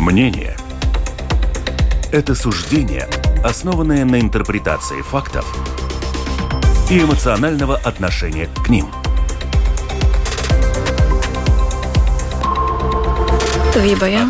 Мнение – это суждение, основанное на интерпретации фактов и эмоционального отношения к ним.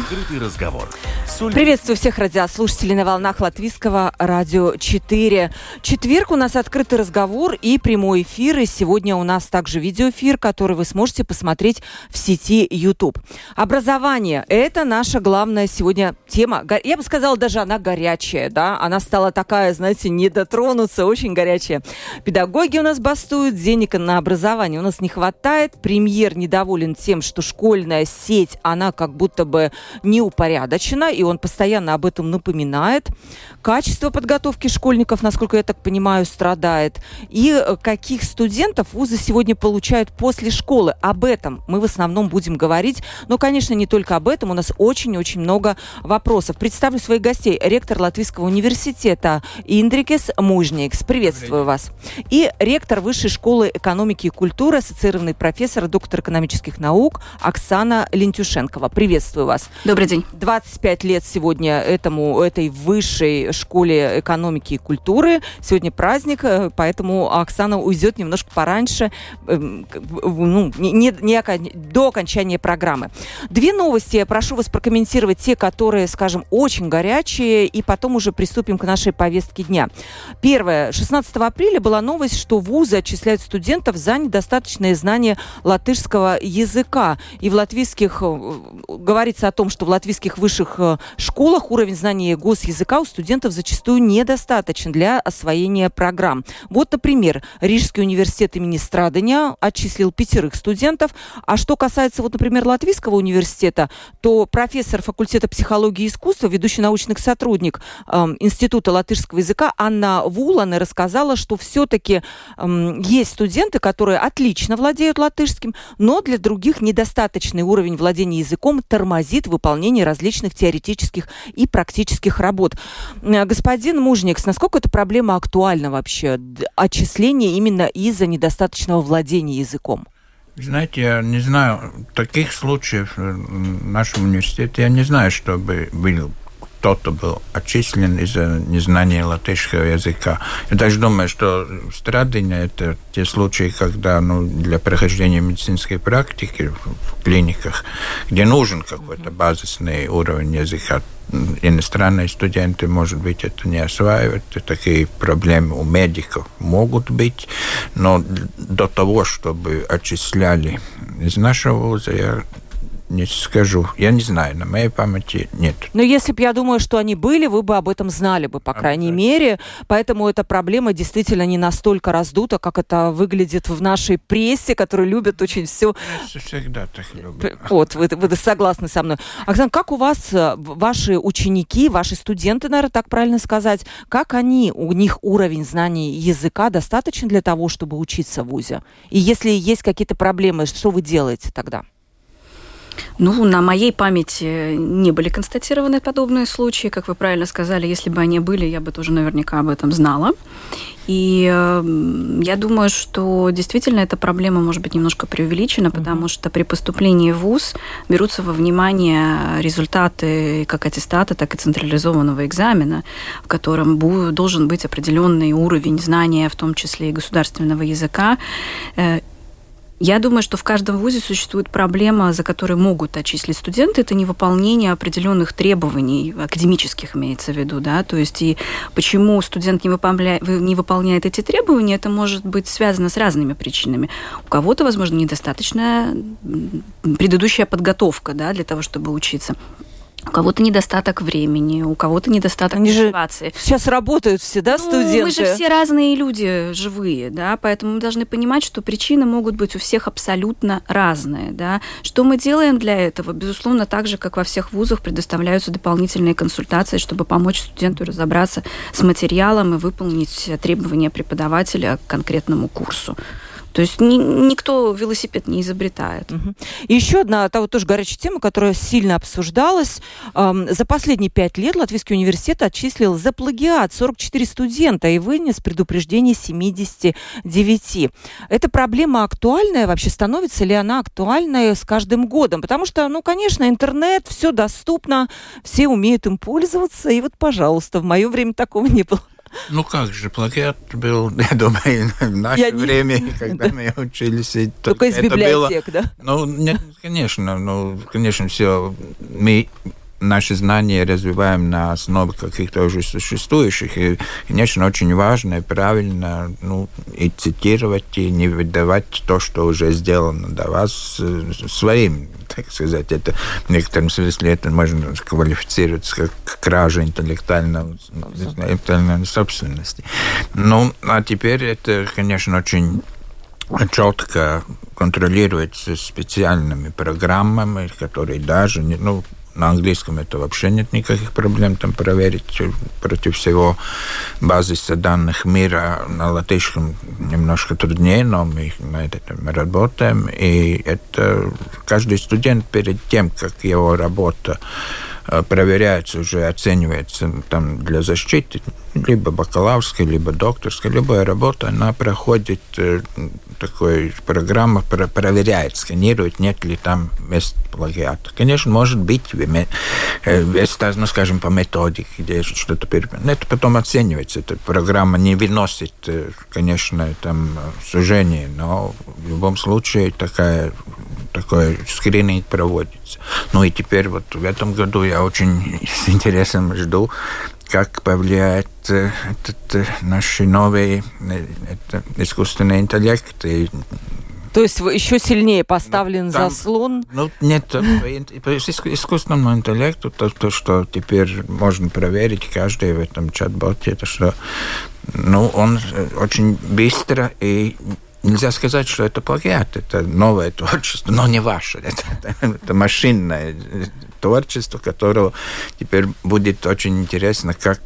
Открытый разговор – Приветствую всех радиослушателей на волнах Латвийского радио 4. Четверг у нас открытый разговор и прямой эфир. И сегодня у нас также видеоэфир, который вы сможете посмотреть в сети YouTube. Образование – это наша главная сегодня тема. Я бы сказала, даже она горячая, да? Она стала такая, знаете, не дотронуться, очень горячая. Педагоги у нас бастуют, денег на образование у нас не хватает. Премьер недоволен тем, что школьная сеть, она как будто бы неупорядочена, и он постоянно об этом напоминает. Качество подготовки школьников, насколько я так понимаю, страдает. И э, каких студентов вузы сегодня получают после школы. Об этом мы в основном будем говорить. Но, конечно, не только об этом. У нас очень-очень много вопросов. Представлю своих гостей. Ректор Латвийского университета Индрикес Мужникс. Приветствую вас. И ректор Высшей школы экономики и культуры, ассоциированный профессор, доктор экономических наук Оксана Лентюшенкова. Приветствую вас. Добрый день. 25 лет всегодня этому, этой высшей школе экономики и культуры. Сегодня праздник, э, поэтому Оксана уйдет немножко пораньше, эм, ну, не, не, до окончания программы. Две новости. Я прошу вас прокомментировать те, которые, скажем, очень горячие, и потом уже приступим к нашей повестке дня. Первое. 16 апреля была новость, что вузы отчисляют студентов за недостаточное знание латышского языка. И в латвийских, э, говорится о том, что в латвийских высших э, школах уровень знания госязыка у студентов зачастую недостаточен для освоения программ. Вот, например, Рижский университет имени Страдания отчислил пятерых студентов. А что касается, вот, например, Латвийского университета, то профессор факультета психологии и искусства, ведущий научный сотрудник э, Института латышского языка Анна Вулан рассказала, что все-таки э, есть студенты, которые отлично владеют латышским, но для других недостаточный уровень владения языком тормозит выполнение различных теоретических теоретических и практических работ. Э, господин Мужникс, насколько эта проблема актуальна вообще? Отчисление именно из-за недостаточного владения языком? Знаете, я не знаю, таких случаев в нашем университете я не знаю, чтобы был кто-то был отчислен из-за незнания латышского языка. Я даже думаю, что страдания – это те случаи, когда ну, для прохождения медицинской практики в клиниках, где нужен какой-то базисный уровень языка, иностранные студенты, может быть, это не осваивают. Такие проблемы у медиков могут быть, но до того, чтобы отчисляли из нашего вуза, я не скажу. Я не знаю, на моей памяти нет. Но если бы я думаю, что они были, вы бы об этом знали бы, по крайней мере. Поэтому эта проблема действительно не настолько раздута, как это выглядит в нашей прессе, которая любит очень все. Всегда так любят. Вот, вы, вы согласны со мной. Оксана, как у вас э, ваши ученики, ваши студенты, наверное, так правильно сказать, как они, у них уровень знаний языка достаточно для того, чтобы учиться в ВУЗе? И если есть какие-то проблемы, что вы делаете тогда? Ну, на моей памяти не были констатированы подобные случаи. Как вы правильно сказали, если бы они были, я бы тоже наверняка об этом знала. И э, я думаю, что действительно эта проблема может быть немножко преувеличена, потому что при поступлении в ВУЗ берутся во внимание результаты как аттестата, так и централизованного экзамена, в котором должен быть определенный уровень знания, в том числе и государственного языка. Я думаю, что в каждом вузе существует проблема, за которой могут отчислить студенты, это невыполнение определенных требований, академических имеется в виду, да, то есть и почему студент не выполняет, не выполняет эти требования, это может быть связано с разными причинами. У кого-то, возможно, недостаточная предыдущая подготовка, да, для того, чтобы учиться. У кого-то недостаток времени, у кого-то недостаток Они мотивации. сейчас работают все, да, ну, студенты? Мы же все разные люди, живые, да, поэтому мы должны понимать, что причины могут быть у всех абсолютно разные, да. Что мы делаем для этого? Безусловно, так же, как во всех вузах предоставляются дополнительные консультации, чтобы помочь студенту разобраться с материалом и выполнить требования преподавателя к конкретному курсу. То есть ни, никто велосипед не изобретает. Угу. Еще одна та вот тоже горячая тема, которая сильно обсуждалась. Эм, за последние пять лет Латвийский университет отчислил за плагиат 44 студента и вынес предупреждение 79. Эта проблема актуальная вообще? Становится ли она актуальной с каждым годом? Потому что, ну, конечно, интернет, все доступно, все умеют им пользоваться. И вот, пожалуйста, в мое время такого не было. Ну как же, плагиат был, я думаю, в наше я время, не... когда да. мы учились. Только из библиотек, было... да? Ну, нет, конечно, ну, конечно, все мы наши знания развиваем на основе каких-то уже существующих. И, конечно, очень важно и правильно ну, и цитировать, и не выдавать то, что уже сделано до вас э, своим, так сказать. Это в некотором смысле это можно квалифицировать как кража интеллектуальной, интеллектуальной собственности. Ну, а теперь это, конечно, очень четко контролируется специальными программами, которые даже ну, на английском это вообще нет никаких проблем там проверить против всего базиса данных мира. На латышском немножко труднее, но мы на этом работаем. И это каждый студент перед тем, как его работа проверяется, уже оценивается там для защиты, либо бакалаврская, либо докторская, любая работа, она проходит э, такой программа про, проверяет, сканирует, нет ли там мест плагиата. Конечно, может быть, места, э, ну, скажем, по методике, где что-то переписано. Это потом оценивается. Эта программа не выносит, конечно, там сужение, но в любом случае такая такой скрининг проводится. Ну и теперь вот в этом году я очень с интересом жду, как повлияет э, этот э, наш новый э, это, искусственный интеллект и то есть еще сильнее поставлен ну, там, заслон? Ну, нет, по искусственному интеллекту, то, то, что теперь можно проверить каждый в этом чат-боте, это что ну, он очень быстро и Нельзя сказать, что это плагиат, это новое творчество, но не ваше. Это, это, машинное творчество, которого теперь будет очень интересно, как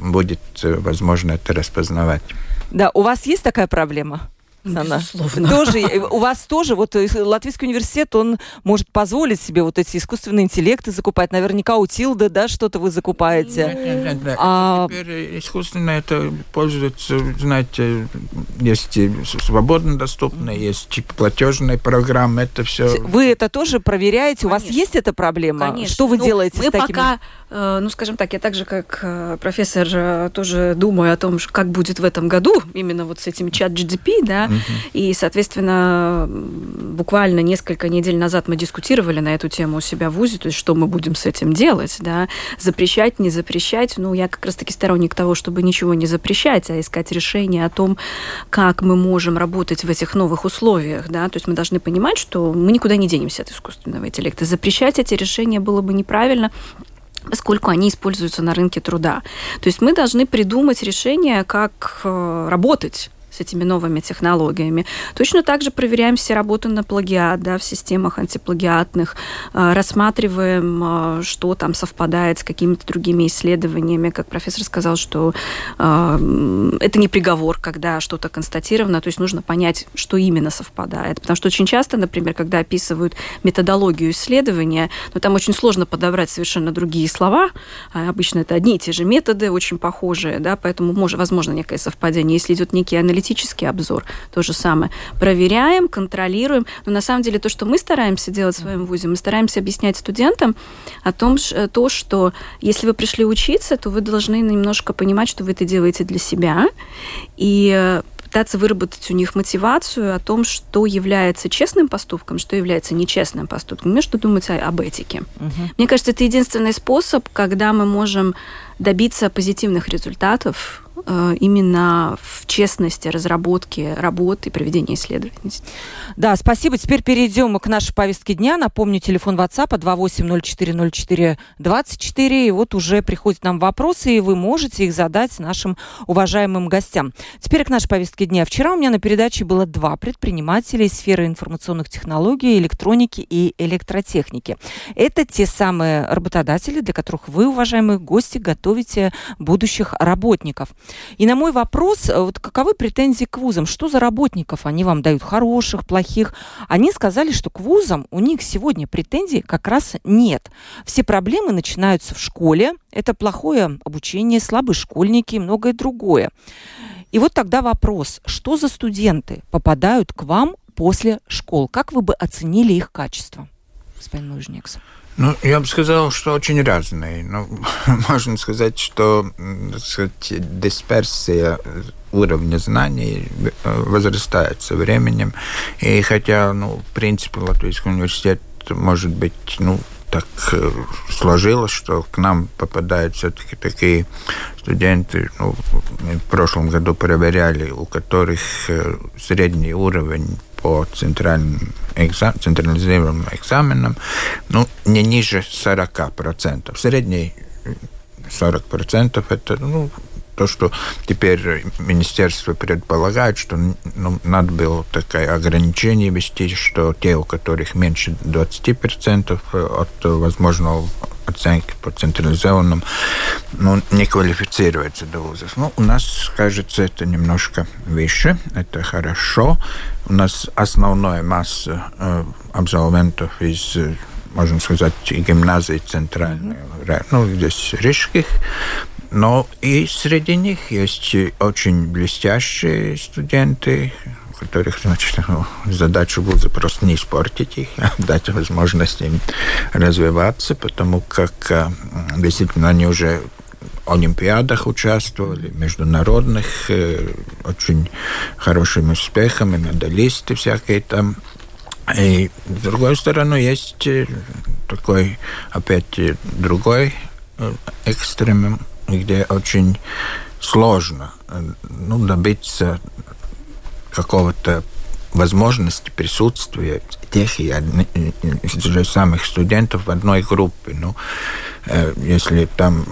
будет возможно это распознавать. Да, у вас есть такая проблема? Она. Безусловно. Тоже, у вас тоже, вот э, Латвийский университет, он может позволить себе вот эти искусственные интеллекты закупать. Наверняка у Тилды, да, что-то вы закупаете. Нет, нет, нет. А... Теперь искусственно это пользуется, знаете, есть свободно доступные, есть типа платежные программы, это все. Вы это тоже проверяете? Конечно. У вас есть эта проблема? Конечно. Что вы ну, делаете мы с такими? пока, э, ну, скажем так, я так же, как э, профессор, тоже думаю о том, как будет в этом году, именно вот с этим чат GDP, да, и, соответственно, буквально несколько недель назад мы дискутировали на эту тему у себя в ВУЗе, то есть что мы будем с этим делать, да, запрещать, не запрещать. Ну, я как раз-таки сторонник того, чтобы ничего не запрещать, а искать решение о том, как мы можем работать в этих новых условиях, да, то есть мы должны понимать, что мы никуда не денемся от искусственного интеллекта. Запрещать эти решения было бы неправильно, поскольку они используются на рынке труда. То есть мы должны придумать решение, как э, работать с этими новыми технологиями. Точно так же проверяем все работы на плагиат, да, в системах антиплагиатных, а, рассматриваем, а, что там совпадает с какими-то другими исследованиями. Как профессор сказал, что а, это не приговор, когда что-то констатировано, то есть нужно понять, что именно совпадает. Потому что очень часто, например, когда описывают методологию исследования, ну, там очень сложно подобрать совершенно другие слова. Обычно это одни и те же методы, очень похожие, да, поэтому может, возможно некое совпадение. Если идет некий аналитический аналитический обзор, то же самое. Проверяем, контролируем. Но на самом деле то, что мы стараемся делать в своем ВУЗе, мы стараемся объяснять студентам о том, то, что если вы пришли учиться, то вы должны немножко понимать, что вы это делаете для себя. И э, пытаться выработать у них мотивацию о том, что является честным поступком, что является нечестным поступком, между думать об этике. Угу. Мне кажется, это единственный способ, когда мы можем добиться позитивных результатов Э, именно в честности разработки работы и проведения исследований. Да, спасибо. Теперь перейдем к нашей повестке дня. Напомню, телефон WhatsApp 28040424. И вот уже приходят нам вопросы, и вы можете их задать нашим уважаемым гостям. Теперь к нашей повестке дня. Вчера у меня на передаче было два предпринимателя из сферы информационных технологий, электроники и электротехники. Это те самые работодатели, для которых вы, уважаемые гости, готовите будущих работников. И на мой вопрос, э, вот каковы претензии к вузам? Что за работников они вам дают? Хороших, плохих? Они сказали, что к вузам у них сегодня претензий как раз нет. Все проблемы начинаются в школе. Это плохое обучение, слабые школьники и многое другое. И вот тогда вопрос, что за студенты попадают к вам после школ? Как вы бы оценили их качество, господин Лужникс? Ну, я бы сказал, что очень разные. Ну, можно сказать, что сказать, дисперсия уровня знаний возрастает со временем. И хотя, ну, в принципе, Латвийский университет может быть, ну, так сложилось, что к нам попадают все-таки такие студенты, ну, в прошлом году проверяли, у которых средний уровень по центральным экзам, экзаменам ну, не ниже 40%. Средний 40% это ну, то, что теперь министерство предполагает, что ну, надо было такое ограничение вести, что те, у которых меньше 20% от возможного оценки по централизованным, ну, не квалифицируются до вузов. Ну, у нас, кажется, это немножко выше, это хорошо. У нас основная масса э, абсолвентов из можно сказать, гимназии центральной, mm-hmm. ну, здесь рижских, но и среди них есть очень блестящие студенты, которых, значит, задача вуза просто не испортить их, а дать возможность им развиваться, потому как э, действительно они уже олимпиадах участвовали, международных, э, очень хорошим успехом, и медалисты всякие там. И с другой стороны, есть э, такой, опять, другой экстремум, где очень сложно ну, добиться какого-то возможности присутствия тех и же самых студентов в одной группе. Ну, э, если там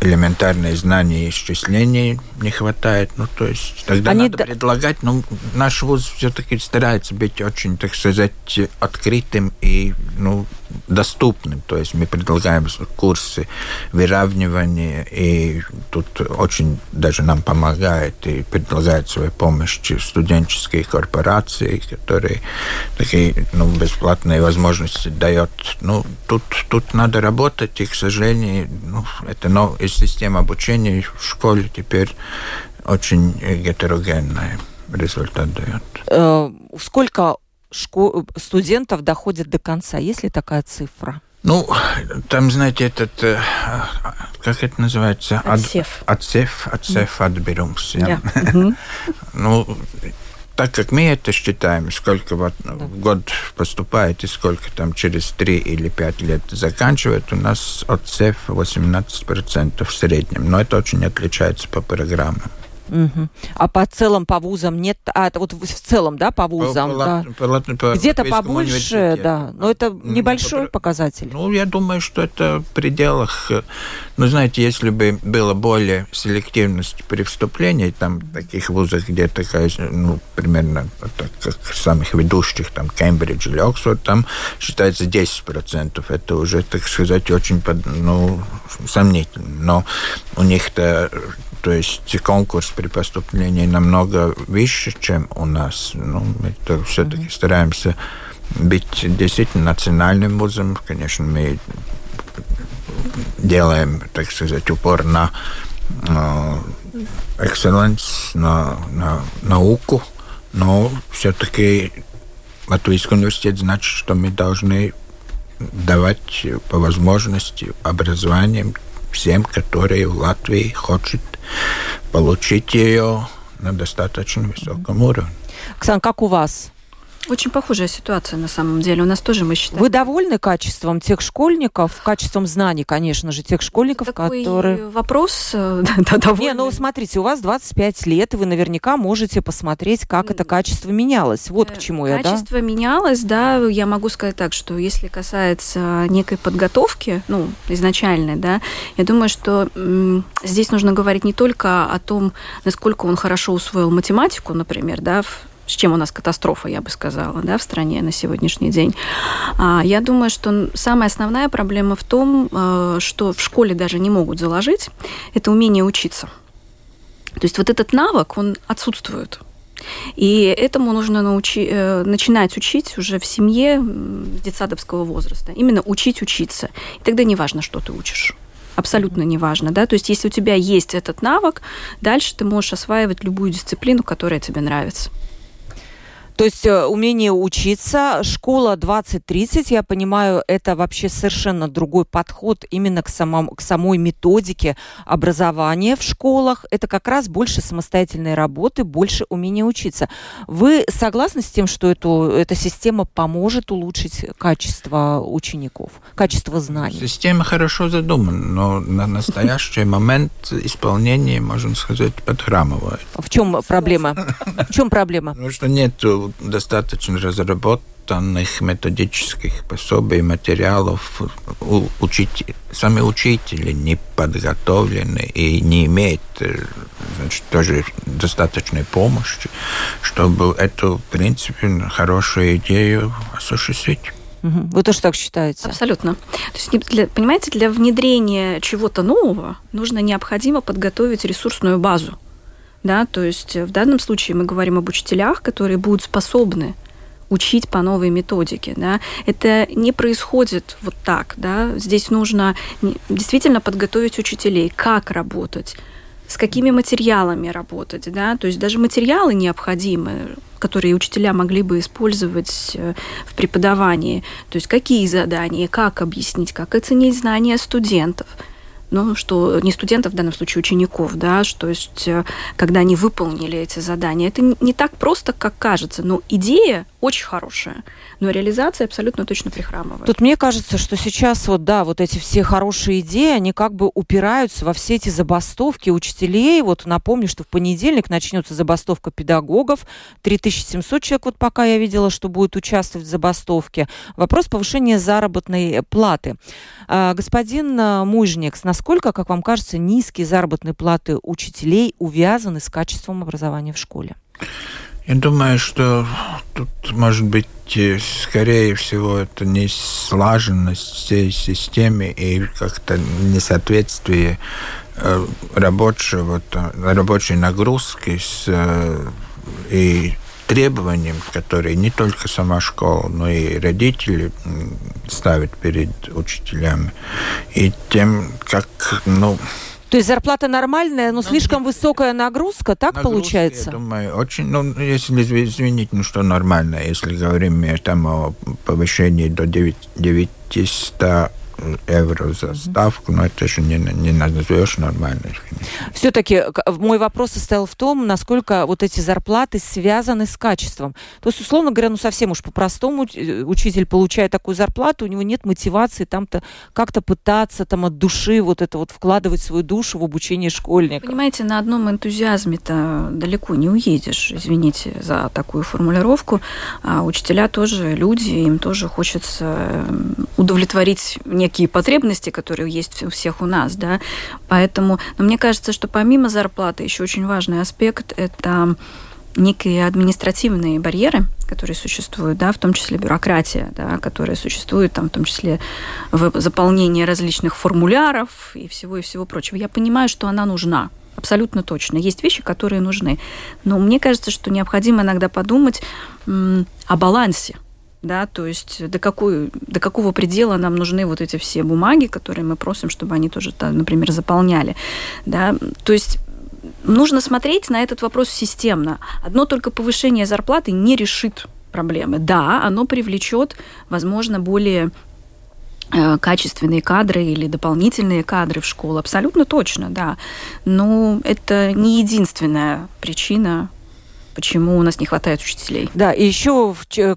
элементарные знания исчислений не хватает, ну, то есть тогда Они надо д... предлагать, ну, наш вуз все-таки старается быть очень, так сказать, открытым и, ну, доступным. То есть мы предлагаем курсы выравнивания, и тут очень даже нам помогает и предлагает свою помощь студенческие корпорации, которые такие ну, бесплатные возможности дает. Ну, тут, тут надо работать, и, к сожалению, ну, это но из системы обучения в школе теперь очень гетерогенная результат дает. Э, сколько студентов доходит до конца? Есть ли такая цифра? Ну, там, знаете, этот, э, как это называется? Отсев. Отсев, отсев, отберумс. Yeah. Ну, так как мы это считаем, сколько вот в год поступает и сколько там через 3 или 5 лет заканчивает, у нас отсев 18% в среднем. Но это очень отличается по программам. Угу. А по целом по вузам нет, а вот в целом, да, по вузам, по, да. По, по, по где-то побольше, да, но это небольшой по, показатель. Ну, я думаю, что это в пределах, ну, знаете, если бы было более селективность при вступлении, там таких вузах, где такая, ну, примерно так, как самых ведущих, там, Кембридж или Оксфорд, там считается 10%, это уже, так сказать, очень, ну, сомнительно, но у них-то то есть конкурс при поступлении намного выше, чем у нас. Ну, мы все-таки mm-hmm. стараемся быть действительно национальным вузом. Конечно, мы делаем, так сказать, упор на экселленс, на, на науку, но все-таки Латвийский университет значит, что мы должны давать по возможности образование всем, которые в Латвии хотят получить ее на достаточно высоком уровне. Оксана, как у вас? Очень похожая ситуация на самом деле. У нас тоже мы считаем. Вы довольны качеством тех школьников, качеством знаний, конечно же, тех школьников, Такой которые... вопрос, э, да, довольны. Не, ну смотрите, у вас 25 лет, и вы наверняка можете посмотреть, как это качество менялось. Вот к чему я, да? Качество менялось, да. Я могу сказать так, что если касается некой подготовки, ну, изначальной, да, я думаю, что здесь нужно говорить не только о том, насколько он хорошо усвоил математику, например, да, с чем у нас катастрофа, я бы сказала, да, в стране на сегодняшний день. А, я думаю, что самая основная проблема в том, э, что в школе даже не могут заложить, это умение учиться. То есть вот этот навык, он отсутствует. И этому нужно научи, э, начинать учить уже в семье детсадовского возраста. Именно учить учиться. И тогда не важно, что ты учишь абсолютно неважно, да, то есть если у тебя есть этот навык, дальше ты можешь осваивать любую дисциплину, которая тебе нравится. То есть э, умение учиться, школа 2030, я понимаю, это вообще совершенно другой подход именно к, самому, к самой методике образования в школах. Это как раз больше самостоятельной работы, больше умения учиться. Вы согласны с тем, что эту, эта система поможет улучшить качество учеников, качество знаний? Система хорошо задумана, но на настоящий момент исполнение, можно сказать, подхрамывает. В чем проблема? В чем проблема? Потому что нет достаточно разработанных методических пособий, материалов. Учить, сами учители не подготовлены и не имеют значит, тоже достаточной помощи, чтобы эту, в принципе, хорошую идею осуществить. Вы тоже так считаете? Абсолютно. То есть, для, понимаете, для внедрения чего-то нового нужно необходимо подготовить ресурсную базу. Да, то есть в данном случае мы говорим об учителях, которые будут способны учить по новой методике. Да. Это не происходит вот так. Да. Здесь нужно действительно подготовить учителей, как работать, с какими материалами работать. Да. То есть даже материалы необходимы, которые учителя могли бы использовать э, в преподавании. То есть какие задания, как объяснить, как оценить знания студентов – ну, что не студентов, в данном случае учеников, да, что есть, э, когда они выполнили эти задания. Это не так просто, как кажется, но идея очень хорошая, но реализация абсолютно точно прихрамывает. Тут мне кажется, что сейчас вот, да, вот эти все хорошие идеи, они как бы упираются во все эти забастовки учителей. Вот напомню, что в понедельник начнется забастовка педагогов. 3700 человек вот пока я видела, что будет участвовать в забастовке. Вопрос повышения заработной платы. А, господин а, Мужник, насколько, как вам кажется, низкие заработные платы учителей увязаны с качеством образования в школе? Я думаю, что тут может быть скорее всего это не слаженность всей системы и как-то несоответствие э, рабочего, рабочей нагрузки с, э, и требованиям, которые не только сама школа, но и родители ставят перед учителями. И тем, как, ну, то есть зарплата нормальная, но ну, слишком высокая нагрузка, так нагрузка, получается? Я думаю, очень, ну, если извините, ну что нормально, если говорим там о повышении до 9, 900 евро за ставку, но это же не, не назовешь нормально. Все-таки мой вопрос состоял в том, насколько вот эти зарплаты связаны с качеством. То есть, условно говоря, ну совсем уж по-простому э, учитель получает такую зарплату, у него нет мотивации там-то как-то пытаться там от души вот это вот вкладывать свою душу в обучение школьника. Понимаете, на одном энтузиазме-то далеко не уедешь, извините за такую формулировку. А учителя тоже люди, им тоже хочется удовлетворить некие потребности, которые есть у всех у нас, да, поэтому, но мне кажется, что помимо зарплаты еще очень важный аспект – это некие административные барьеры, которые существуют, да, в том числе бюрократия, да, которая существует, там, в том числе в заполнении различных формуляров и всего и всего прочего. Я понимаю, что она нужна, абсолютно точно. Есть вещи, которые нужны. Но мне кажется, что необходимо иногда подумать о балансе да, то есть до, какой, до какого предела нам нужны вот эти все бумаги, которые мы просим, чтобы они тоже, например, заполняли, да, то есть нужно смотреть на этот вопрос системно. Одно только повышение зарплаты не решит проблемы. Да, оно привлечет, возможно, более э, качественные кадры или дополнительные кадры в школу. Абсолютно точно, да. Но это не единственная причина почему у нас не хватает учителей. Да, и еще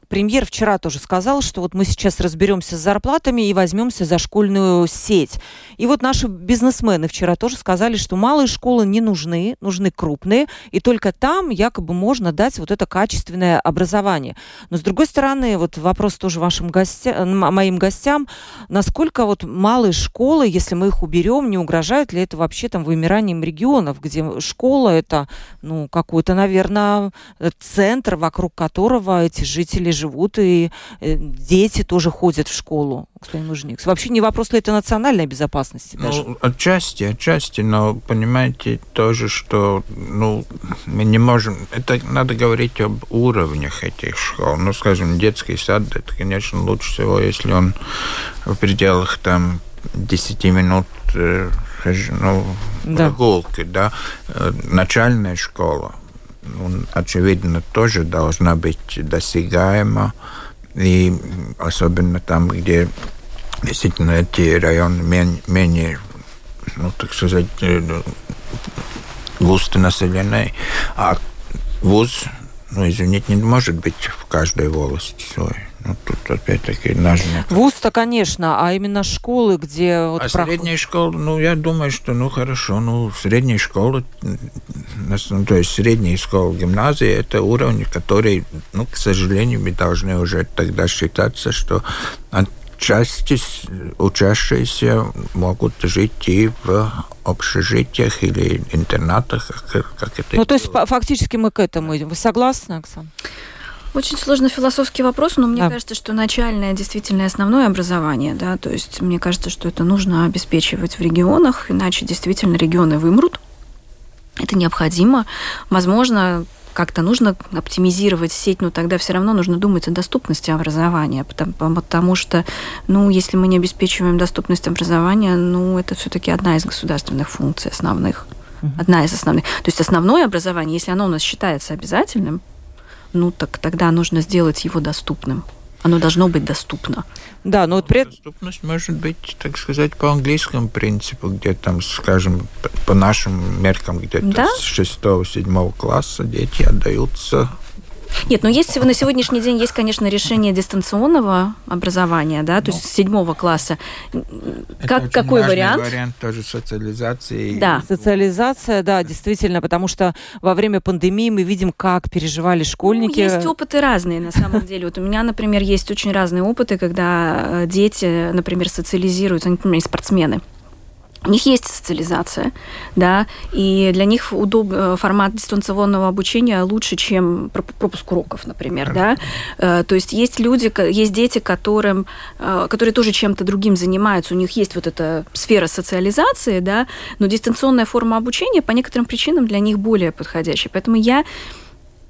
премьер вчера тоже сказал, что вот мы сейчас разберемся с зарплатами и возьмемся за школьную сеть. И вот наши бизнесмены вчера тоже сказали, что малые школы не нужны, нужны крупные, и только там якобы можно дать вот это качественное образование. Но с другой стороны, вот вопрос тоже вашим гостям, моим гостям, насколько вот малые школы, если мы их уберем, не угрожает ли это вообще там вымиранием регионов, где школа это, ну, какой-то, наверное, это центр, вокруг которого эти жители живут, и дети тоже ходят в школу, Мужникс. Вообще не вопрос ли это национальной безопасности даже? Ну, отчасти, отчасти, но понимаете тоже, что ну, мы не можем... Это надо говорить об уровнях этих школ. Ну, скажем, детский сад, это, конечно, лучше всего, если он в пределах там 10 минут ну, да. прогулки, да. Э, начальная школа, ну, очевидно, тоже должна быть досягаема, и особенно там, где действительно эти районы менее, менее ну, так сказать, густо населенные, а вуз, ну, извините, не может быть в каждой волости свой. Ну, тут опять-таки нажмет. Вуз-то, конечно, а именно школы, где... Вот а проход... средняя школа, ну, я думаю, что, ну, хорошо, ну, средняя школа, ну, то есть средняя школа, гимназия, это уровень, который, ну, к сожалению, мы должны уже тогда считаться, что части учащиеся могут жить и в общежитиях или интернатах, как это. Ну, то есть фактически мы к этому идем. Вы согласны, Оксана? Очень сложный философский вопрос, но мне да. кажется, что начальное действительно основное образование, да, то есть мне кажется, что это нужно обеспечивать в регионах, иначе действительно регионы вымрут. Это необходимо. Возможно, как-то нужно оптимизировать сеть, но тогда все равно нужно думать о доступности образования, потому, потому что, ну, если мы не обеспечиваем доступность образования, ну, это все-таки одна из государственных функций основных. Одна из основных. То есть основное образование, если оно у нас считается обязательным, ну так тогда нужно сделать его доступным. Оно должно быть доступно. Да, но вот при... Доступность может быть, так сказать, по английскому принципу, где там, скажем, по нашим меркам, где-то да? с 6-7 класса дети отдаются нет, но есть на сегодняшний день есть, конечно, решение дистанционного образования, да, то ну, есть седьмого класса. Как, какой вариант? вариант тоже социализации. Да. Социализация, да, действительно, потому что во время пандемии мы видим, как переживали школьники. Ну, есть опыты разные, на самом деле. Вот у меня, например, есть очень разные опыты, когда э, дети, например, социализируются, например, спортсмены у них есть социализация, да, и для них удоб... Э, формат дистанционного обучения лучше, чем пропуск уроков, например, да. Э, то есть есть люди, есть дети, которым, э, которые тоже чем-то другим занимаются, у них есть вот эта сфера социализации, да, но дистанционная форма обучения по некоторым причинам для них более подходящая. Поэтому я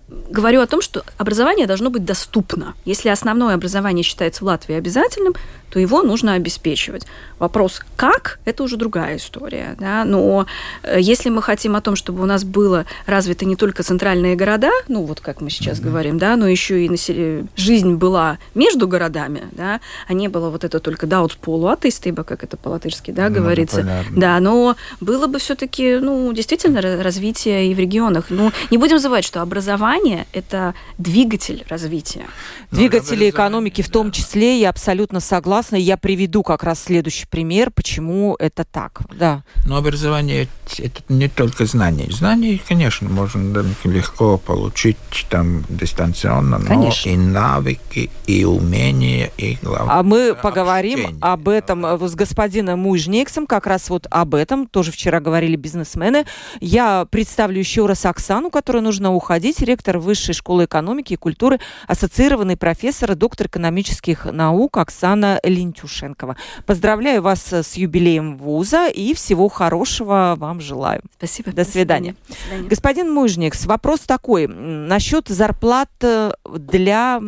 говорю о том, что образование должно быть доступно. Если основное образование считается в Латвии обязательным, то его нужно обеспечивать. Вопрос, как, это уже другая история. Да? Но э, если мы хотим о том, чтобы у нас было развито не только центральные города, ну вот как мы сейчас mm-hmm. говорим, да, но еще и насел... жизнь была между городами, да, а не было вот это только даут полуатеистыба, как это по-латышски, да, ну, говорится. Понятно. Да, но было бы все-таки, ну, действительно развитие и в регионах. Ну, не будем забывать, что образование – это двигатель развития. Двигатели экономики в том числе, я абсолютно согласна. Я приведу как раз следующий пример, почему это так. Да. Но образование это не только знания. Знания, конечно, можно легко получить там дистанционно, конечно. но и навыки, и умения, и главное. А мы поговорим общение. об этом с господином Мужниксом, как раз вот об этом тоже вчера говорили бизнесмены. Я представлю еще раз Оксану, которой нужно уходить, ректор Высшей школы экономики и культуры, ассоциированный профессор, доктор экономических наук Оксана Лентюшенкова. Поздравляю вас с юбилеем вуза и всего хорошего вам желаю. Спасибо. До свидания. До свидания. Господин Мужникс, вопрос такой. Насчет зарплат э, для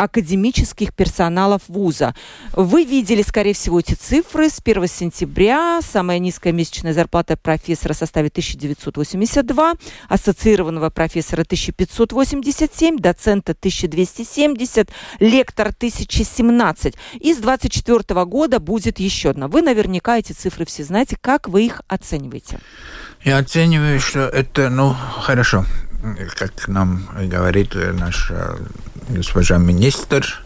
академических персоналов вуза. Вы видели, скорее всего, эти цифры. С 1 сентября самая низкая месячная зарплата профессора составит 1982, ассоциированного профессора 1587, доцента 1270, лектор 1017. И с 2024 года будет еще одна. Вы наверняка эти цифры все знаете. Как вы их оцениваете? Я оцениваю, что это, ну, хорошо как нам говорит наша госпожа министр,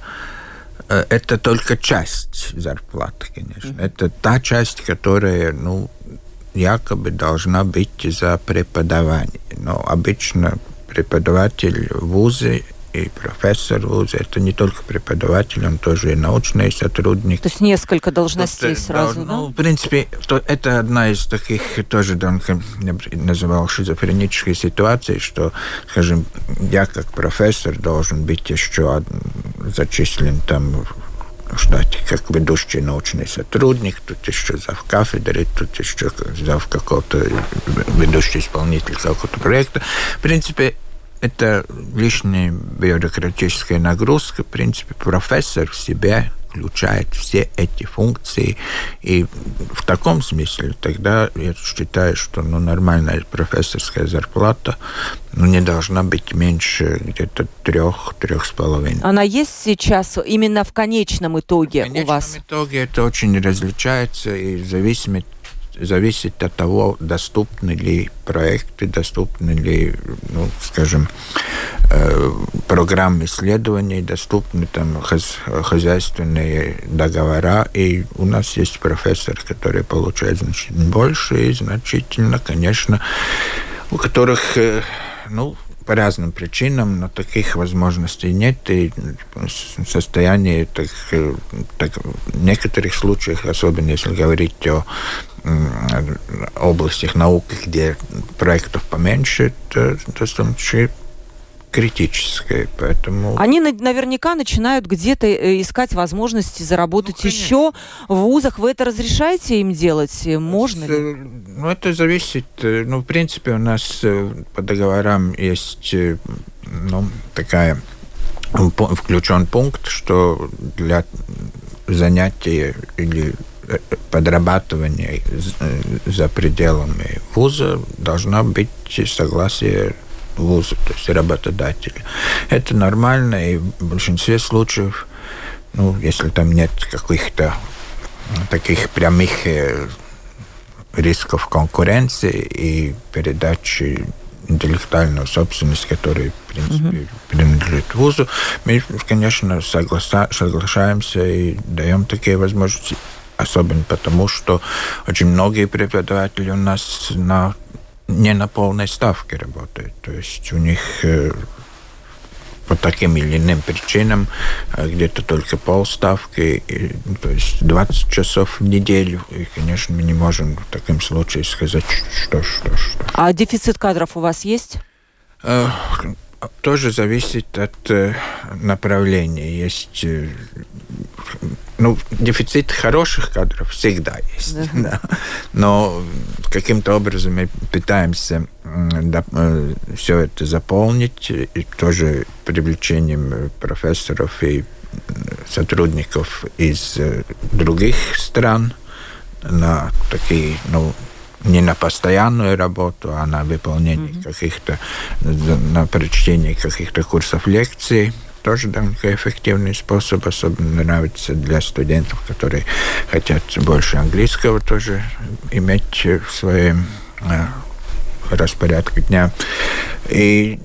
э, это только часть зарплаты, конечно. Mm-hmm. Это та часть, которая, ну, якобы должна быть за преподавание. Но обычно преподаватель в ВУЗе и профессор вуза. Это не только преподаватель, он тоже и научный сотрудник. То есть несколько должностей Тут, сразу, да? Ну, в принципе, то, это одна из таких тоже, я называл шизофренической ситуации, что, скажем, я как профессор должен быть еще зачислен там штате как ведущий научный сотрудник, тут еще зав кафедры, тут еще зав какого-то ведущий исполнитель какого-то проекта. В принципе, это лишняя бюрократическая нагрузка. В принципе, профессор в себе включает все эти функции. И в таком смысле тогда я считаю, что ну, нормальная профессорская зарплата ну, не должна быть меньше где-то трех, трех с половиной. Она есть сейчас именно в конечном итоге в конечном у вас? В итоге это очень различается и зависит зависит от того, доступны ли проекты, доступны ли, ну, скажем, э, программы исследований, доступны там хозяйственные договора. И у нас есть профессор, который получает значительно больше, и значительно, конечно, у которых, э, ну, по разным причинам, но таких возможностей нет, и состояние так, э, так, в некоторых случаях, особенно если говорить о областях науки, где проектов поменьше, то достаточно критическое, поэтому... Они наверняка начинают где-то э, искать возможности заработать ну, еще в вузах. Вы это разрешаете им делать? Можно ли? Ну, это зависит. Э, ну, в принципе, у нас э, по договорам есть ну, такая включен пункт, что для занятия или подрабатывания за пределами вуза должна быть согласие вуза, то есть работодателя. Это нормально, и в большинстве случаев, ну, если там нет каких-то таких прямых э, рисков конкуренции и передачи интеллектуальную собственность, которая, в принципе, uh-huh. принадлежит вузу, мы, конечно, согласа- соглашаемся и даем такие возможности, особенно потому, что очень многие преподаватели у нас на не на полной ставке работают. То есть у них э, по таким или иным причинам э, где-то только полставки, и, то есть 20 часов в неделю. И, конечно, мы не можем в таком случае сказать, что, что, что. А дефицит кадров у вас есть? Э, тоже зависит от направления. Есть ну, дефицит хороших кадров всегда есть. Да. Но каким-то образом мы пытаемся да, э, все это заполнить, и тоже привлечением профессоров и сотрудников из э, других стран на такие, ну, не на постоянную работу, а на выполнение mm-hmm. каких-то, на прочтение каких-то курсов лекций тоже довольно эффективный способ, особенно нравится для студентов, которые хотят больше английского тоже иметь в своем э, распорядке дня. И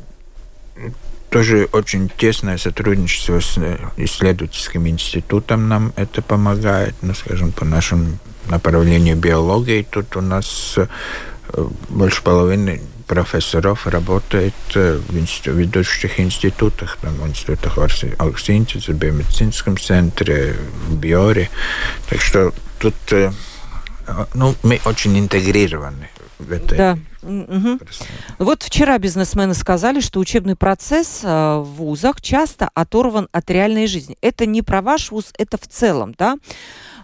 тоже очень тесное сотрудничество с э, исследовательским институтом нам это помогает, ну, скажем, по нашему направлению биологии. Тут у нас э, больше половины профессоров работает в ведущих институтах, там, в институтах Алксинтица, в биомедицинском центре, в Биоре. Так что тут ну, мы очень интегрированы в этой да. Угу. Вот вчера бизнесмены сказали, что учебный процесс в вузах часто оторван от реальной жизни. Это не про ваш вуз, это в целом, да?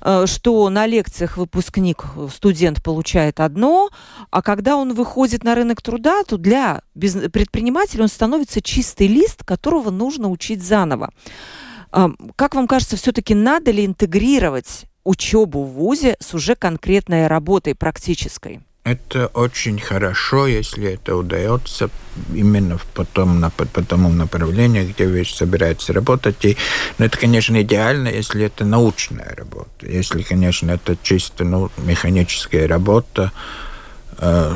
Э, что на лекциях выпускник, студент получает одно, а когда он выходит на рынок труда, то для предпринимателя он становится чистый лист, которого нужно учить заново. Как вам кажется, все-таки надо ли интегрировать учебу в ВУЗе с уже конкретной работой практической? Это очень хорошо, если это удается именно по тому, по тому направлению, где вы собираетесь работать. И, ну, это, конечно, идеально, если это научная работа. Если, конечно, это чисто ну, механическая работа, э,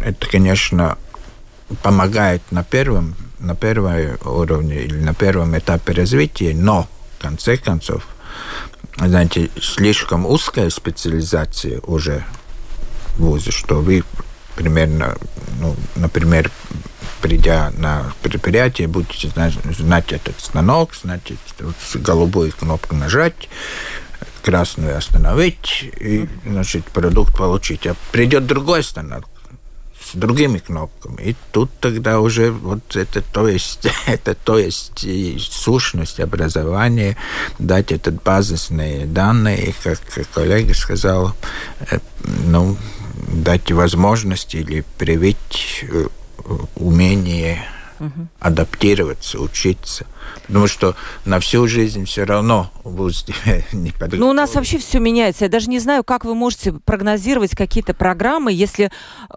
это, конечно, помогает на первом, на первом уровне или на первом этапе развития, но, в конце концов, знаете, слишком узкая специализация уже вузы, что вы примерно, ну, например, придя на предприятие, будете знать, знать этот станок, знать вот, голубую кнопку нажать, красную остановить и, значит, продукт получить. А придет другой станок, с другими кнопками. И тут тогда уже вот это то есть, это то есть и сущность образования, дать этот базисные данные, как коллега сказал, э, ну, дать возможность или привить э, умение угу. адаптироваться, учиться. Потому что на всю жизнь все равно будут не Ну, у нас вообще все меняется. Я даже не знаю, как вы можете прогнозировать какие-то программы, если,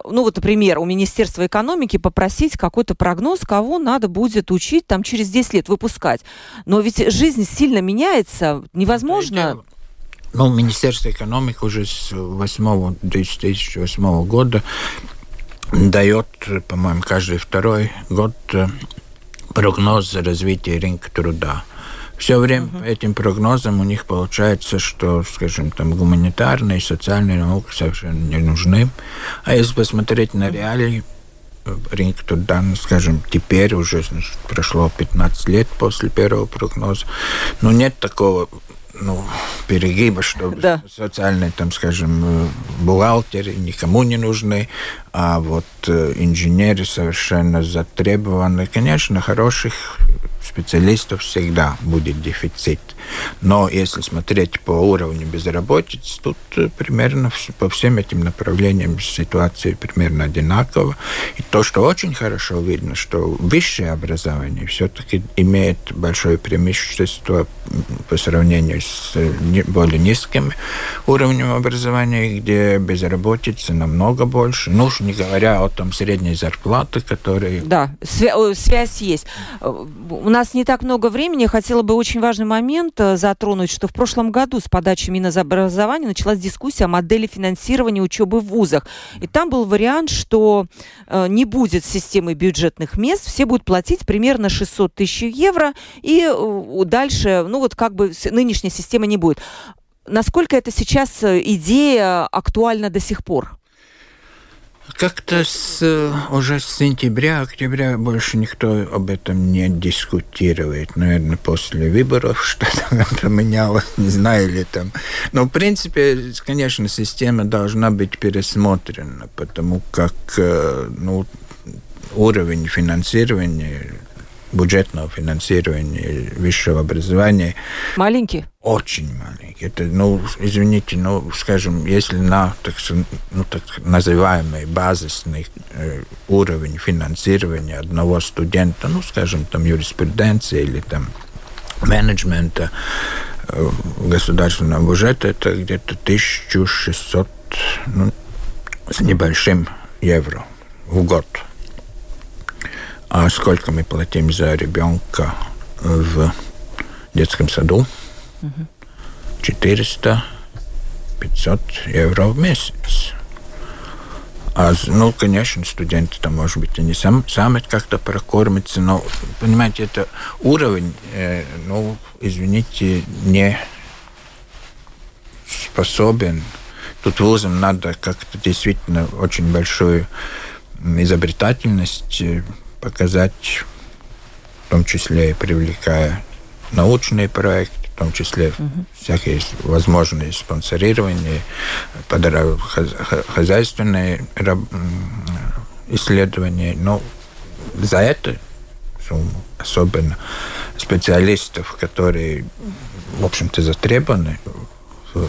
ну вот, например, у Министерства экономики попросить какой-то прогноз, кого надо будет учить там через 10 лет, выпускать. Но ведь жизнь сильно меняется. Невозможно... Ну, Министерство экономики уже с 8, 2008 года дает, по-моему, каждый второй год э, прогноз за развитие рынка труда. Все время uh-huh. этим прогнозом у них получается, что, скажем, там гуманитарные и социальные науки совершенно не нужны. А если посмотреть на реалии, э, рынок труда, ну, скажем, теперь уже значит, прошло 15 лет после первого прогноза, но нет такого ну, перегиба, что да. социальные, там, скажем, э, бухгалтеры никому не нужны, а вот э, инженеры совершенно затребованы. Конечно, хороших специалистов всегда будет дефицит. Но если смотреть по уровню безработицы, тут э, примерно по всем этим направлениям ситуация примерно одинакова. И то, что очень хорошо видно, что высшее образование все-таки имеет большое преимущество по сравнению с э, более низким уровнем образования, где безработица намного больше. Ну, уж не говоря о том средней зарплаты, которые... Да, связь есть. У нас не так много времени. Хотела бы очень важный момент э, затронуть, что в прошлом году с подачи Минобразования началась дискуссия о модели финансирования учебы в вузах. И там был вариант, что э, не будет системы бюджетных мест, все будут платить примерно 600 тысяч евро, и э, дальше, ну вот как бы нынешняя система не будет. Насколько это сейчас идея актуальна до сих пор? Как-то с, уже с сентября, октября больше никто об этом не дискутирует. Наверное, после выборов что-то поменялось, не знаю ли там. Но, в принципе, конечно, система должна быть пересмотрена, потому как ну, уровень финансирования бюджетного финансирования высшего образования. Маленький? Очень маленький. Это, ну, извините, ну, скажем, если на так, ну, так называемый базисный э, уровень финансирования одного студента, ну, скажем, там юриспруденции или там менеджмента э, государственного бюджета, это где-то 1600 ну, с небольшим евро в год. А сколько мы платим за ребенка в детском саду? 400-500 евро в месяц. А, ну, конечно, студенты там, может быть, они сам, сами как-то прокормятся, но, понимаете, это уровень, э, ну, извините, не способен. Тут вузам надо как-то действительно очень большую изобретательность э, показать, в том числе и привлекая научные проекты, в том числе угу. всякие возможные спонсорирования, хозяйственные исследования. Но за это особенно специалистов, которые, в общем-то, затребованы в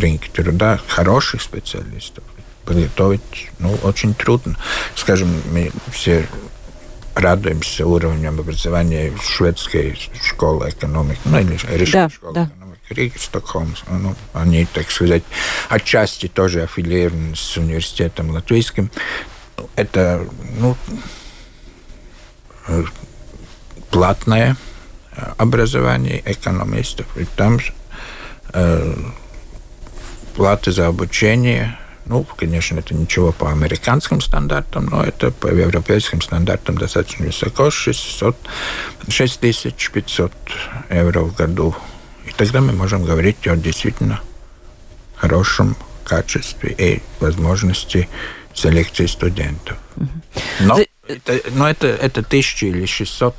рынке труда, хороших специалистов, подготовить ну, очень трудно. Скажем, мы все радуемся уровнем образования шведской школы экономики, ну или да, школы да. экономики, Риги, Стокгольм. Ну, они, так сказать, отчасти тоже аффилированы с университетом латвийским. Это, ну, платное образование экономистов. И там э, плата за обучение ну, конечно, это ничего по американским стандартам, но это по европейским стандартам достаточно высоко, 600, 6500 евро в году. И тогда мы можем говорить о действительно хорошем качестве и возможности селекции студентов. Но Это, ну, это, это тысячи или шестьсот,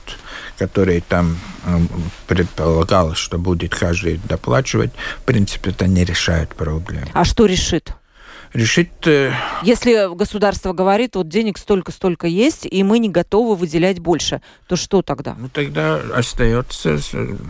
которые там предполагалось, что будет каждый доплачивать. В принципе, это не решает проблему. А что решит? Решить... Э, Если государство говорит, вот денег столько-столько есть, и мы не готовы выделять больше, то что тогда? Ну, тогда остается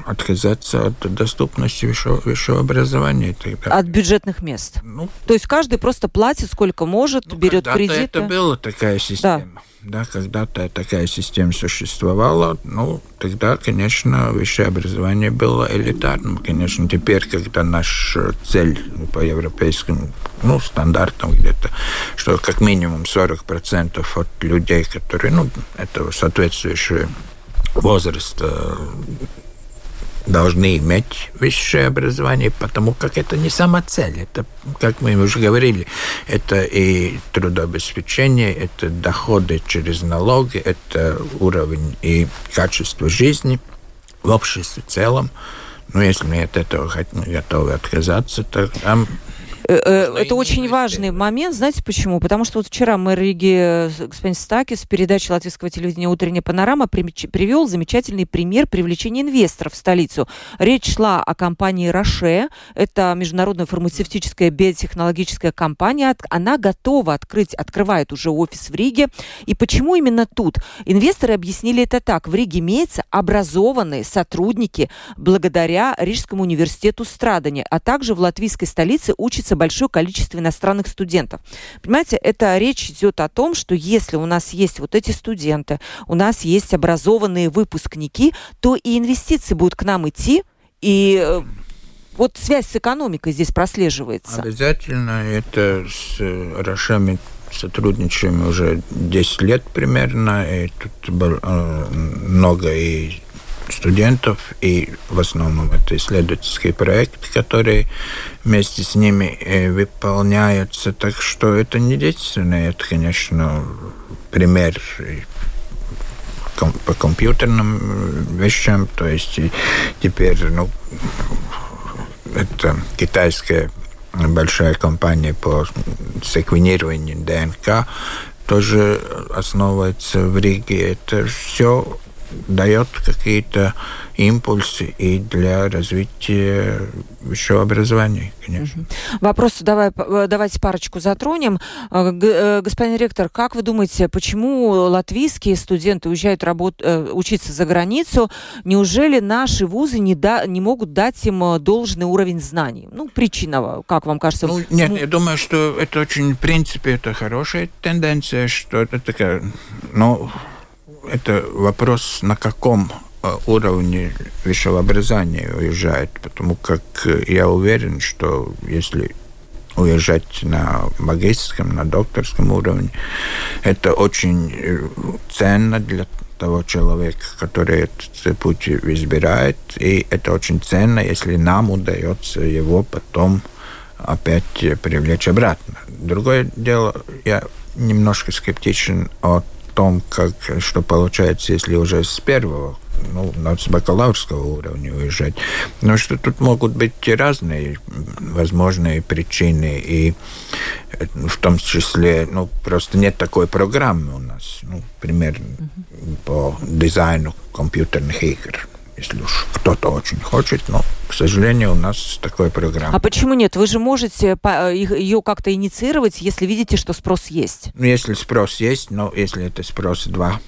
отказаться от доступности высшего, высшего образования. Тогда. От бюджетных мест? Ну, то есть каждый просто платит сколько может, ну, берет кредиты? это была такая система. Да да, когда-то такая система существовала, ну, тогда, конечно, высшее образование было элитарным. Конечно, теперь, когда наша цель по европейским ну, стандартам где-то, что как минимум 40% от людей, которые, ну, этого соответствующего возраста должны иметь высшее образование, потому как это не сама цель. Это, как мы уже говорили, это и трудообеспечение, это доходы через налоги, это уровень и качество жизни в обществе в целом. Но если мы от этого готовы отказаться, то там это очень важный момент. Знаете почему? Потому что вот вчера мэр Риги э, господин Стакис в передаче латвийского телевидения «Утренняя панорама» привел замечательный пример привлечения инвесторов в столицу. Речь шла о компании «Роше». Это международная фармацевтическая биотехнологическая компания. Она готова открыть, открывает уже офис в Риге. И почему именно тут? Инвесторы объяснили это так. В Риге имеются образованные сотрудники благодаря Рижскому университету Страдания, а также в латвийской столице учатся большое количество иностранных студентов. Понимаете, это речь идет о том, что если у нас есть вот эти студенты, у нас есть образованные выпускники, то и инвестиции будут к нам идти, и э, вот связь с экономикой здесь прослеживается. Обязательно это с э, Рошами сотрудничаем уже 10 лет примерно, и тут э, много и студентов, и в основном это исследовательские проекты, которые вместе с ними э, выполняются. Так что это не единственное, это, конечно, пример по компьютерным вещам, то есть теперь, ну, это китайская большая компания по секвенированию ДНК тоже основывается в Риге. Это все дает какие-то импульсы и для развития высшего образования, конечно. Вопрос давай, э, давайте парочку затронем. Э, э, господин ректор, как вы думаете, почему латвийские студенты уезжают работ, учиться за границу? Неужели наши вузы не, да, не могут дать им должный уровень знаний? Ну, причина, как вам кажется? Ну, нет, ну... я думаю, что это очень, в принципе, это хорошая тенденция, что это такая, ну, это вопрос, на каком э, уровне высшего образования уезжает, потому как э, я уверен, что если уезжать на магистрском, на докторском уровне, это очень э, ценно для того человека, который этот путь избирает, и это очень ценно, если нам удается его потом опять привлечь обратно. Другое дело, я немножко скептичен от том, как, что получается, если уже с первого ну, с бакалаврского уровня уезжать. Но что тут могут быть разные возможные причины, и э, в том числе, ну, просто нет такой программы у нас, ну, примерно по дизайну компьютерных игр если уж кто-то очень хочет, но, к сожалению, у нас такой программы. А почему нет? Вы же можете э, ее как-то инициировать, если видите, что спрос есть. Ну, если спрос есть, но если это спрос 2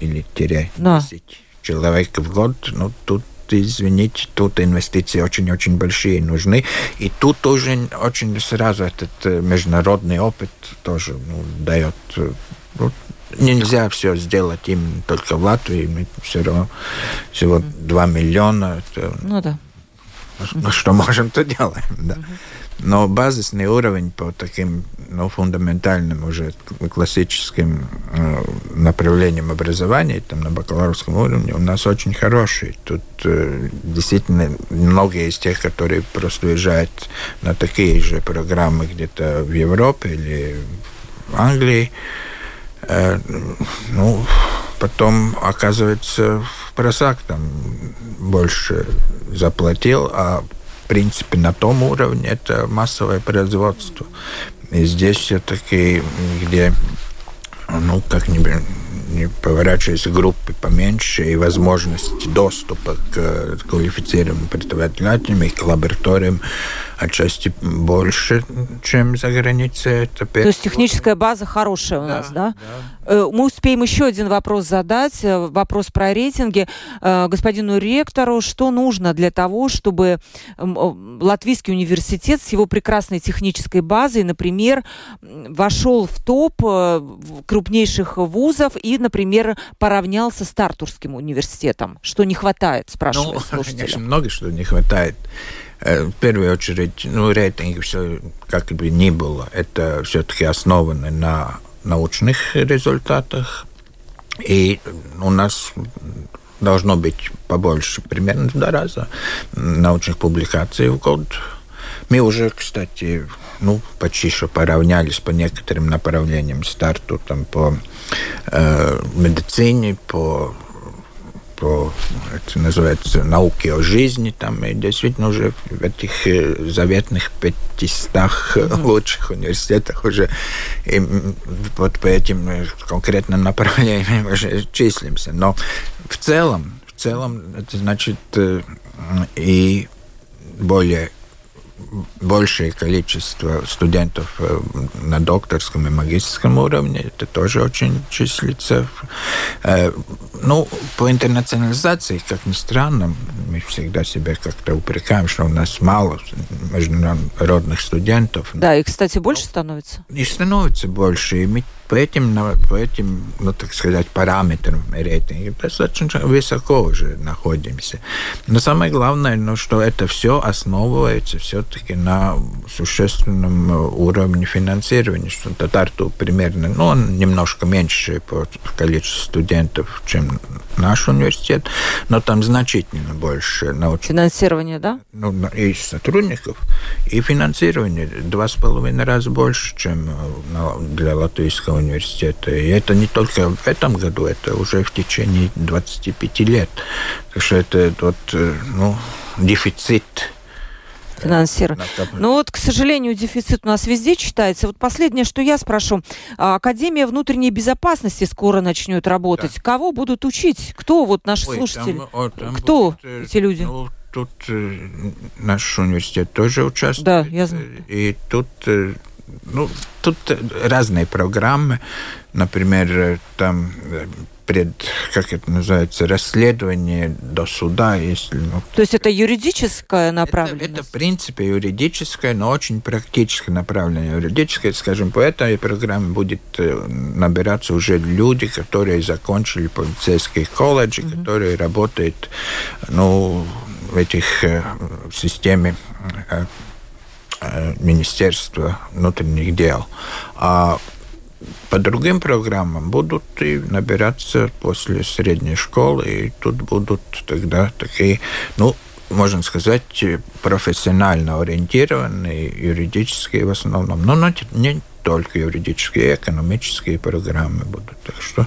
или тире 10 да. человек в год, ну, тут извините, тут инвестиции очень-очень большие нужны. И тут тоже очень сразу этот э, международный опыт тоже ну, дает э, нельзя все сделать им только в Латвии. Мы все равно всего mm. 2 миллиона. Это, ну да. Ну, что можем, то делаем, да. Но базисный уровень по таким ну, фундаментальным уже классическим э, направлениям образования, там на бакалаврском уровне, у нас очень хороший. Тут э, действительно многие из тех, которые просто уезжают на такие же программы где-то в Европе или в Англии, Э, ну, потом, оказывается, в просак там больше заплатил, а в принципе на том уровне это массовое производство. И здесь все-таки, где, ну, как-нибудь не поворачиваются группы поменьше, и возможность доступа к квалифицированным преподавателям и к лабораториям отчасти больше, чем за границей. Это То есть техническая база хорошая у да, нас, да? да? Э, мы успеем еще один вопрос задать, э, вопрос про рейтинги. Э, господину ректору, что нужно для того, чтобы Латвийский университет с его прекрасной технической базой, например, вошел в топ крупнейших вузов и, например, поравнялся с Тартурским университетом? Что не хватает, спрашивает ну, слушатель. Конечно, много что не хватает. Э, в первую очередь, ну, рейтинги все как бы ни было, это все-таки основано на научных результатах. И у нас должно быть побольше, примерно в два раза научных публикаций в год. Мы уже, кстати, ну, почти что поравнялись по некоторым направлениям старту, там, по э, медицине, по по, это называется, науки о жизни, там, и действительно уже в этих заветных 500 mm-hmm. лучших университетах уже и вот по этим конкретным направлениям уже числимся. Но в целом, в целом, это значит и более большее количество студентов на докторском и магистрском уровне. Это тоже очень числится. Э, ну, по интернационализации, как ни странно, мы всегда себя как-то упрекаем, что у нас мало международных студентов. Да, и, кстати, больше становится? И становится больше. И мы по этим, по этим, ну, так сказать, параметрам рейтинга достаточно высоко уже находимся. Но самое главное, ну, что это все основывается все-таки на существенном уровне финансирования, что Татарту примерно, ну, он немножко меньше по количеству студентов, чем наш университет, но там значительно больше научных... Финансирование, да? Ну, и сотрудников, и финансирование два с половиной раза больше, чем для латвийского университета. И это не только в этом году, это уже в течение 25 лет. Так что это вот, э, ну, дефицит финансирования. Ну вот, к сожалению, дефицит у нас везде читается. Вот последнее, что я спрошу. А, Академия внутренней безопасности скоро начнет работать. Да. Кого будут учить? Кто вот наши Ой, слушатели? Там, о, там Кто будет, э, эти люди? Ну, тут э, наш университет тоже участвует. Да, я знаю. И тут ну, тут разные программы. Например, там пред, как это называется, расследование до суда, если... Ну, То есть это юридическое направление? Это, это, в принципе, юридическое, но очень практическое направление. Юридическое, скажем, по этой программе будет э, набираться уже люди, которые закончили полицейские колледжи, mm-hmm. которые работают, ну, в этих э, в системе э, Э, Министерства внутренних дел. А по другим программам будут и набираться после средней школы, и тут будут тогда такие, ну, можно сказать, профессионально ориентированные, юридические в основном, но не только юридические, экономические программы будут. Так что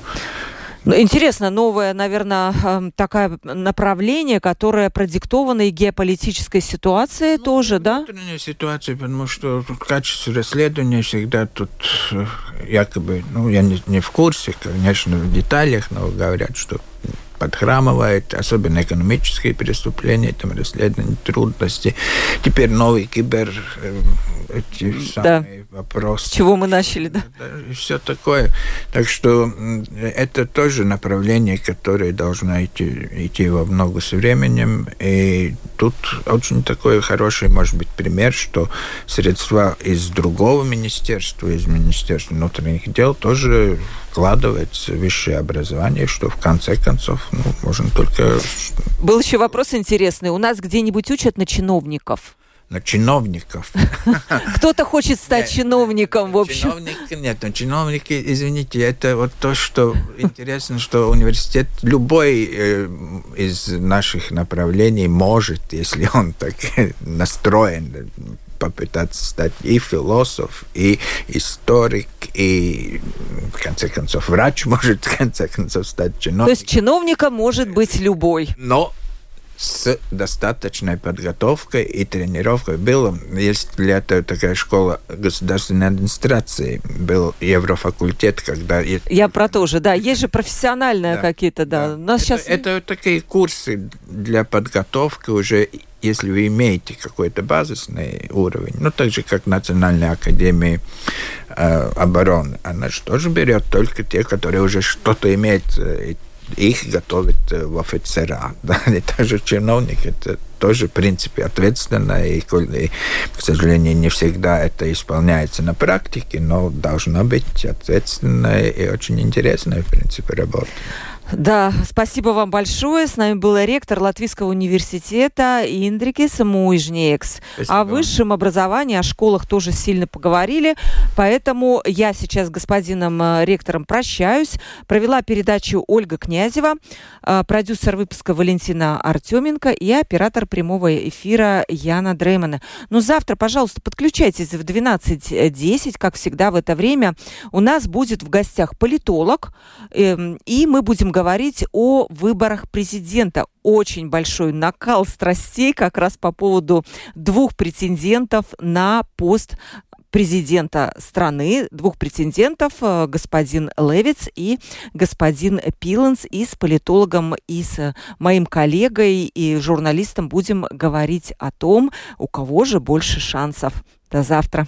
интересно, новое, наверное, эм, такое направление, которое продиктовано и геополитической ситуацией ну, тоже, да? Ситуация, потому что качество расследования всегда тут э, якобы, ну, я не, не в курсе, конечно, в деталях, но говорят, что подхрамывает, особенно экономические преступления, там расследование трудности. Теперь новый кибер, э, эти самые да. вопросы. С чего мы начали, да? И все такое. Так что это тоже направление, которое должно идти, идти во много с временем. И тут очень такой хороший, может быть, пример, что средства из другого министерства, из Министерства внутренних дел, тоже вкладывается в высшее образование, что в конце концов ну, можно только... Был еще вопрос интересный. У нас где-нибудь учат на чиновников? На чиновников. Кто-то хочет стать чиновником, в общем. Чиновники нет, но чиновники, извините, это вот то, что интересно, что университет любой э, из наших направлений может, если он так настроен, попытаться стать и философ, и историк, и, в конце концов, врач может, в конце концов, стать чиновником. То есть чиновником может быть любой. Но с достаточной подготовкой и тренировкой. Было, есть для этого такая школа государственной администрации, был еврофакультет, когда... Я про то же, да, есть же профессиональные да, какие-то, да. да. У нас это, сейчас... это такие курсы для подготовки уже если вы имеете какой-то базисный уровень, ну, так же, как Национальная академия э, обороны, она же тоже берет только те, которые уже что-то имеют, э, их готовят э, в офицера. Да? И также чиновник это тоже, в принципе, ответственно, и, и, к сожалению, не всегда это исполняется на практике, но должна быть ответственная и очень интересная, в принципе, работа. Да, спасибо вам большое. С нами был ректор Латвийского университета Индрикис Муижнекс. О высшем образовании, о школах тоже сильно поговорили. Поэтому я сейчас с господином э, ректором прощаюсь. Провела передачу Ольга Князева, э, продюсер выпуска Валентина Артеменко и оператор прямого эфира Яна Дреймана. Ну, завтра, пожалуйста, подключайтесь в 12.10, как всегда в это время. У нас будет в гостях политолог, эм, и мы будем говорить о выборах президента. Очень большой накал страстей как раз по поводу двух претендентов на пост президента страны, двух претендентов, э, господин Левиц и господин Пиланс. И с политологом, и с моим коллегой, и журналистом будем говорить о том, у кого же больше шансов. До завтра.